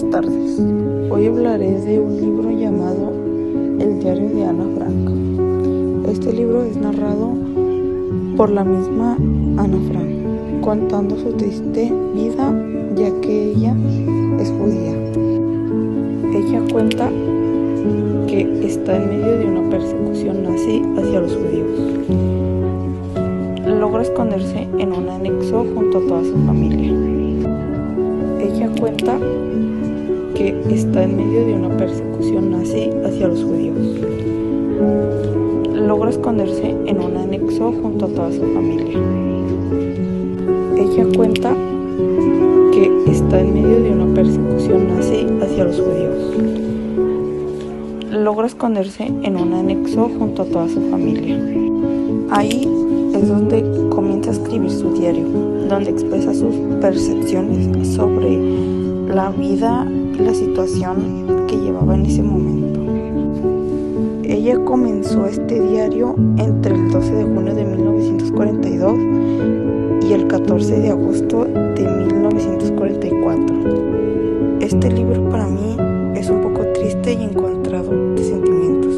buenas tardes. Hoy hablaré de un libro llamado El diario de Ana Frank. Este libro es narrado por la misma Ana Frank, contando su triste vida ya que ella es judía. Ella cuenta que está en medio de una persecución nazi hacia los judíos. Logra esconderse en un anexo junto a toda su familia ella cuenta está en medio de una persecución nazi hacia los judíos. Logra esconderse en un anexo junto a toda su familia. Ella cuenta que está en medio de una persecución nazi hacia los judíos. Logra esconderse en un anexo junto a toda su familia. Ahí es donde comienza a escribir su diario, donde expresa sus percepciones sobre la vida y la situación que llevaba en ese momento. Ella comenzó este diario entre el 12 de junio de 1942 y el 14 de agosto de 1944. Este libro para mí es un poco triste y encontrado de sentimientos.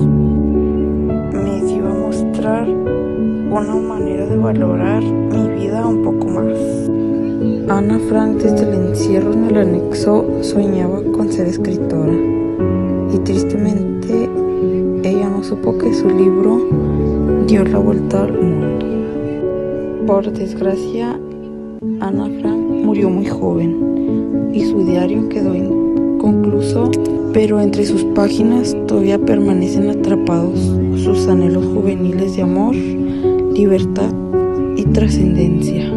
Me dio a mostrar una manera de valorar mi vida un poco más. Ana Frank desde el encierro en el anexo soñaba con ser escritora y tristemente ella no supo que su libro dio la vuelta al mundo. Por desgracia, Ana Frank murió muy joven y su diario quedó inconcluso, pero entre sus páginas todavía permanecen atrapados sus anhelos juveniles de amor libertad y trascendencia.